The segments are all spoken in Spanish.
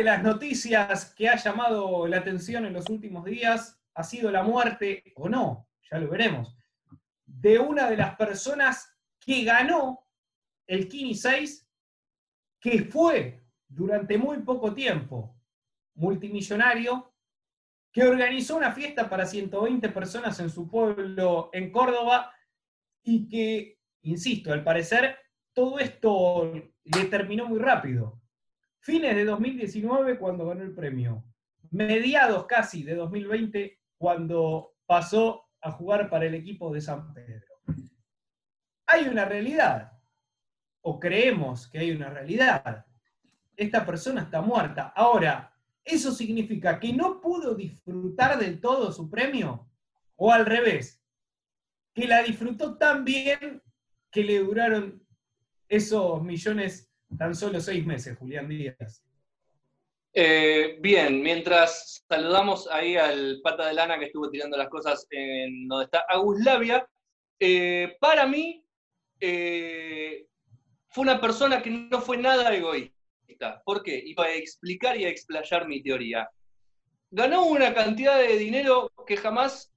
De las noticias que ha llamado la atención en los últimos días ha sido la muerte, o no, ya lo veremos, de una de las personas que ganó el Kini 6, que fue durante muy poco tiempo multimillonario, que organizó una fiesta para 120 personas en su pueblo en Córdoba y que, insisto, al parecer todo esto le terminó muy rápido. Fines de 2019 cuando ganó el premio. Mediados casi de 2020 cuando pasó a jugar para el equipo de San Pedro. Hay una realidad, o creemos que hay una realidad. Esta persona está muerta. Ahora, ¿eso significa que no pudo disfrutar del todo su premio? ¿O al revés? Que la disfrutó tan bien que le duraron esos millones tan solo seis meses, Julián Díaz. Eh, bien, mientras saludamos ahí al pata de lana que estuvo tirando las cosas en donde está Aguslavia, eh, para mí eh, fue una persona que no fue nada egoísta. ¿Por qué? Y para explicar y explayar mi teoría. Ganó una cantidad de dinero que jamás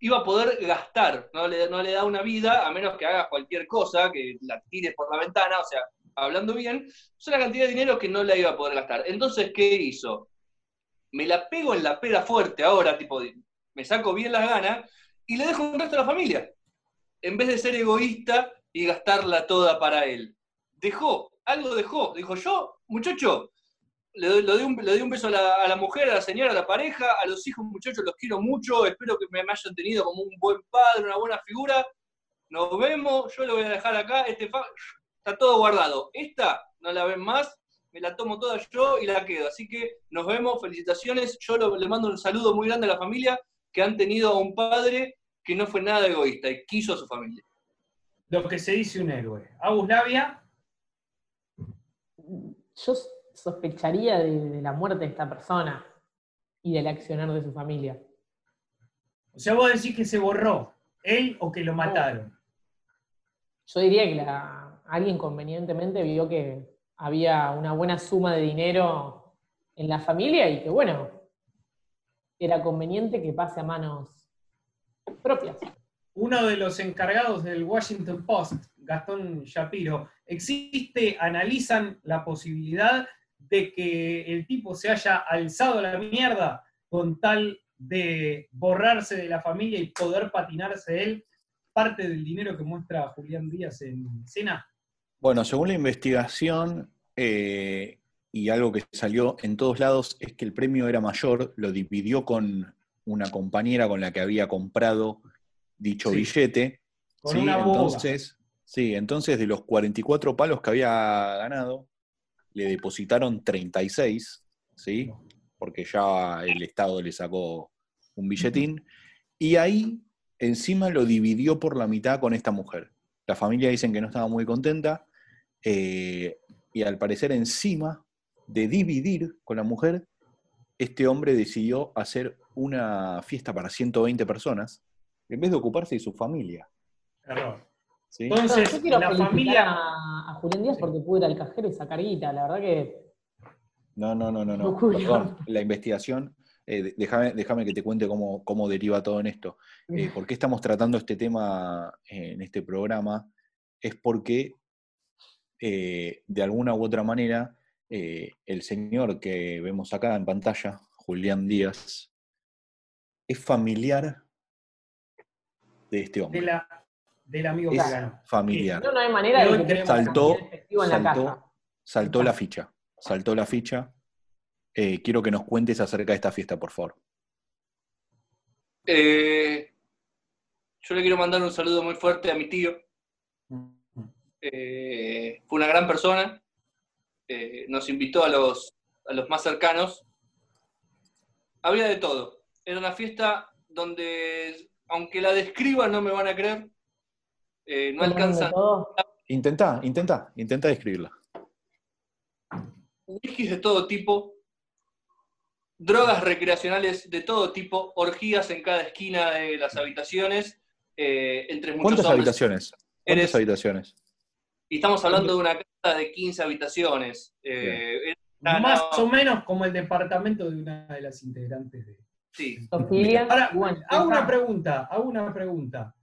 iba a poder gastar, no le, no le da una vida, a menos que haga cualquier cosa, que la tires por la ventana, o sea, hablando bien, es una cantidad de dinero que no la iba a poder gastar. Entonces, ¿qué hizo? Me la pego en la pera fuerte ahora, tipo, me saco bien las ganas y le dejo un resto a la familia. En vez de ser egoísta y gastarla toda para él. Dejó, algo dejó. Dijo, yo, muchacho, le doy, un, beso a la, a la, mujer, a la señora, a la pareja, a los hijos, muchachos, los quiero mucho, espero que me, me hayan tenido como un buen padre, una buena figura. Nos vemos, yo lo voy a dejar acá, este está todo guardado. Esta no la ven más, me la tomo toda yo y la quedo. Así que nos vemos, felicitaciones. Yo le mando un saludo muy grande a la familia que han tenido a un padre que no fue nada egoísta y quiso a su familia. Lo que se dice un héroe. Agus Labia. Yo sospecharía de, de, la muerte de esta persona y del accionar de su familia. O sea, vos decís que se borró, él o que lo mataron. Yo diría que la, alguien convenientemente vio que había una buena suma de dinero en la familia y que, bueno, era conveniente que pase a manos propias. Uno de los encargados del Washington Post, Gastón Shapiro, existe, analizan la posibilidad de que el tipo se haya alzado la mierda con tal de borrarse de la familia y poder patinarse él parte del dinero que muestra Julián Díaz en escena? Bueno, según la investigación eh, y algo que salió en todos lados es que el premio era mayor, lo dividió con una compañera con la que había comprado dicho sí. billete. Con sí, una entonces, sí, entonces de los 44 palos que había ganado, le depositaron 36, ¿sí? Porque ya el Estado le sacó un billetín. Y ahí encima lo dividió por la mitad con esta mujer. La familia dicen que no estaba muy contenta eh, y al parecer encima de dividir con la mujer, este hombre decidió hacer una fiesta para 120 personas en vez de ocuparse de su familia. Entonces, yo quiero la familia... a, a Julián Díaz porque pudo ir al cajero y sacar guita. La verdad que No, no, no, no, no. Perdón, la investigación, eh, de- déjame, déjame que te cuente cómo, cómo deriva todo en esto. Eh, ¿Por qué estamos tratando este tema eh, en este programa? Es porque, eh, de alguna u otra manera, eh, el señor que vemos acá en pantalla, Julián Díaz, es familiar de este hombre. de la, del amigo Es familiar. no, no hay manera de saltó- la saltó- casa. Saltó la ficha, saltó la ficha. Eh, quiero que nos cuentes acerca de esta fiesta, por favor. Eh, yo le quiero mandar un saludo muy fuerte a mi tío. Eh, fue una gran persona. Eh, nos invitó a los, a los más cercanos había de todo. Era una fiesta donde, aunque la describa, no me van a creer. Eh, no alcanzan. Intenta, intenta, intenta describirla. Whiskies de todo tipo, drogas recreacionales de todo tipo, orgías en cada esquina de las habitaciones, eh, entre muchos ¿Cuántas hombres. habitaciones? ¿Cuántas habitaciones? Y estamos hablando de una casa de 15 habitaciones. eh, era- Más no, o menos como el departamento de una de las integrantes de. sí. Ahora, bueno, hago una pregunta, hago una pregunta.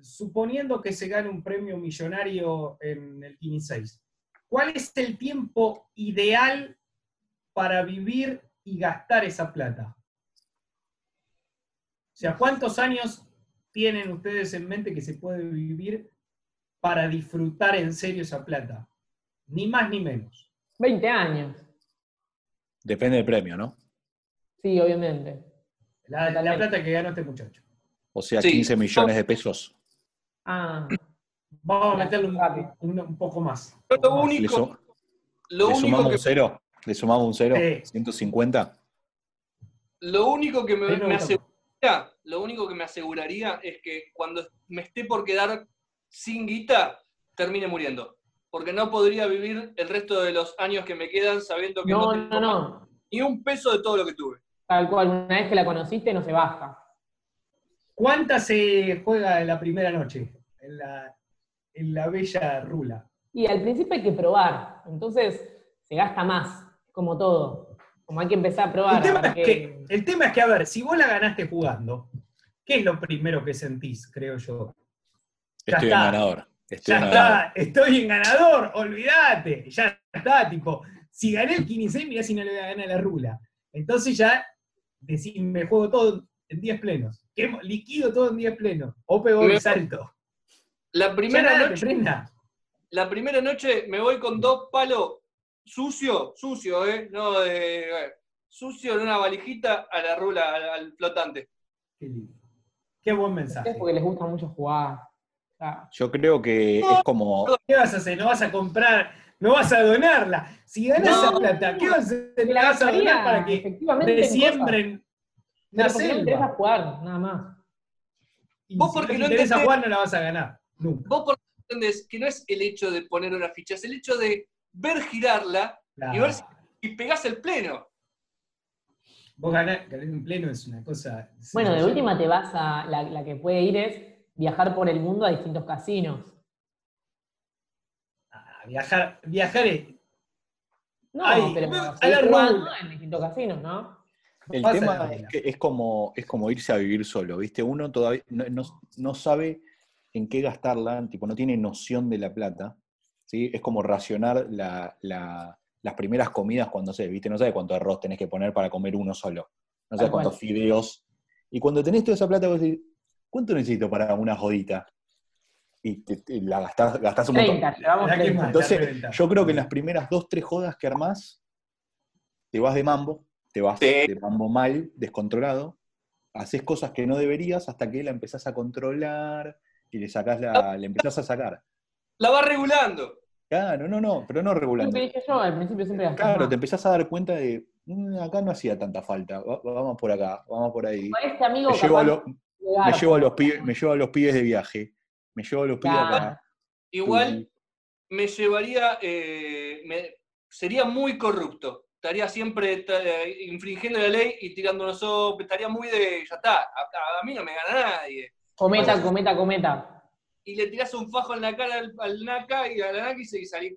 Suponiendo que se gane un premio millonario en el 15, ¿cuál es el tiempo ideal para vivir y gastar esa plata? O sea, ¿cuántos años tienen ustedes en mente que se puede vivir para disfrutar en serio esa plata? Ni más ni menos. 20 años. Depende del premio, ¿no? Sí, obviamente. La, la plata que ganó este muchacho. O sea, Sí. 15 millones de pesos. Ah, Vamos a meterle un, Rápido. un- un poco más. Lo único, lo le único sumamos que un cero. Le sumamos un cero. Sí. 150. Lo único que me, aseguraría, lo único que me aseguraría es que cuando me esté por quedar sin guita, termine muriendo. Porque no podría vivir el resto de los años que me quedan sabiendo que no, no, tengo no, no. ni un peso de todo lo que tuve. Tal cual, una vez que la conociste no se baja. ¿Cuánta se juega en la primera noche? En la, en la bella rula. Y al principio hay que probar, entonces se gasta más, como todo. Como hay que empezar a probar. El tema, es que, el tema es que, a ver, si vos la ganaste jugando, ¿qué es lo primero que sentís, creo yo? Ya Estoy en está. ganador. Estoy Ya en ganador. está, estoy en ganador, olvídate. Ya está, tipo, si gané el 15, mirá si no le voy a ganar a la rula. Entonces ya decís, me juego todo en 10 plenos. Quemo- liquido todo en 10 plenos. O pego el salto. La Ya primera, noche, la primera noche me voy con dos palos sucio, sucio, ¿eh? No de. eh, sucio en una valijita a la rula, al, al flotante. Qué lindo. Qué buen Es mensaje. porque les gusta mucho jugar. Ah, Yo creo que es como. ¿Qué vas a hacer? ¿No vas a comprar? ¿No vas a donarla? Si ganás No. esa plata, ¿qué vas a hacer? ¿La vas a donar para que resiembren la porque no interesa selva? jugar, nada más. Y Vos si porque no no te interesa entendés- jugar, no la vas a ganar. Nunca. Vos por entendés que no es el hecho de poner una ficha, es el hecho de ver girarla y ver si y pegás el pleno. Vos ganar, ganar en pleno es una cosa. Bueno, de última te vas a. La, la que puede ir es viajar por el mundo a distintos casinos. Ah, viajar, viajar es. No, Ay, pero a seguir la jugando rula. en distintos casinos, ¿no? El Pasa tema es que es como, es como irse a vivir solo, ¿viste? Uno todavía no, no- no sabe en qué gastarla, tipo, no tiene noción de la plata, ¿sí? Es como racionar la- la- las primeras comidas cuando se, ¿viste? No sabe cuánto arroz tenés que poner para comer uno solo, no sabe Tal cual. cuántos fideos. Y cuando tenés toda esa plata, vos decís, ¿cuánto necesito para una jodita? Y te- te- la gastás, gastás un montón. 30, llevamos La que 30. más. Entonces, yo creo que en las primeras dos, tres jodas que armás, te vas de mambo, te vas Sí. de mambo mal, descontrolado, haces cosas que no deberías hasta que la empezás a controlar y le sacás la, le empezás a sacar. La va regulando. Claro, no, no, pero no Lo regulando. que dije yo, al principio siempre Claro, más. te empezás a dar cuenta de, "Mm, acá no hacía tanta falta, va- vamos por acá, vamos por ahí. Con este amigo Me llevo, a los, de me, garpa. llevo a los pibes, me llevo a los pibes de viaje, me llevo a los pibes Claro. acá. Igual me llevaría, eh, me- sería muy corrupto. Estaría siempre infringiendo la ley y tirándonos estaría muy de, ya está, a, a mí no me gana nadie. Cometa, cometa, cometa. Y le tirás un fajo en la cara al, al Naka y a la Naka y se- y salí,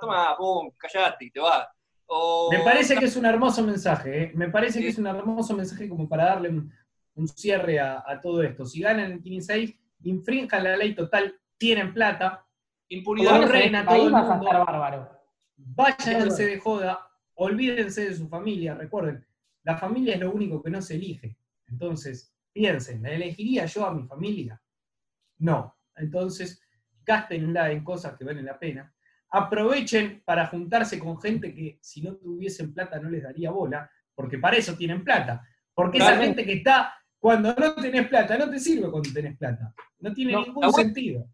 toma, pum, callate y te vas. O- Me parece que es un hermoso mensaje, ¿eh? Me parece que es un hermoso mensaje como para darle un, un cierre a, a todo esto. Si ganan el 15 infrinjan la ley total, tienen plata, impunidad. reina este todo el mundo. bárbaro. váyanse de joda, olvídense de su familia, recuerden, la familia es lo único que no se elige. Entonces, piensen, ¿la elegiría yo a mi familia? No. Entonces, gástenla en cosas que valen la pena. Aprovechen para juntarse con gente que si no tuviesen plata no les daría bola, porque para eso tienen plata. Porque esa gente que está cuando no tenés plata, no te sirve cuando tenés plata. No tiene No, ningún la sentido.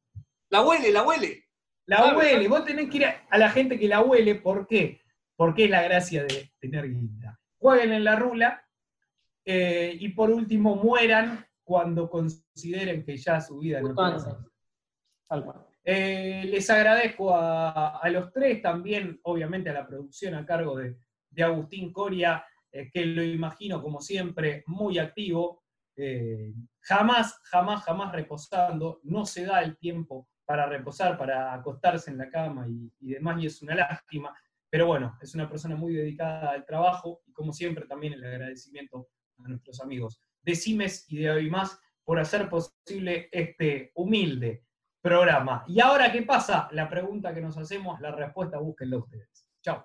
La huele, la huele. La Claro, huele, claro. vos tenés que ir a, a la gente que la huele, ¿por qué? Porque es la gracia de tener guita. Jueguen en la rula, Eh, y por último, mueran cuando consideren que ya su vida no. Tal cual. Eh, les agradezco a, a los tres, también obviamente a la producción a cargo de, de Agustín Coria, eh, que lo imagino como siempre muy activo, eh, jamás, jamás, jamás reposando, no se da el tiempo para reposar, para acostarse en la cama y, y demás, y es una lástima, pero bueno, es una persona muy dedicada al trabajo y como siempre también el agradecimiento a nuestros amigos de Cimes y de Hoy Más por hacer posible este humilde programa. ¿Y ahora qué pasa? La pregunta que nos hacemos, la respuesta búsquenla ustedes. Chao.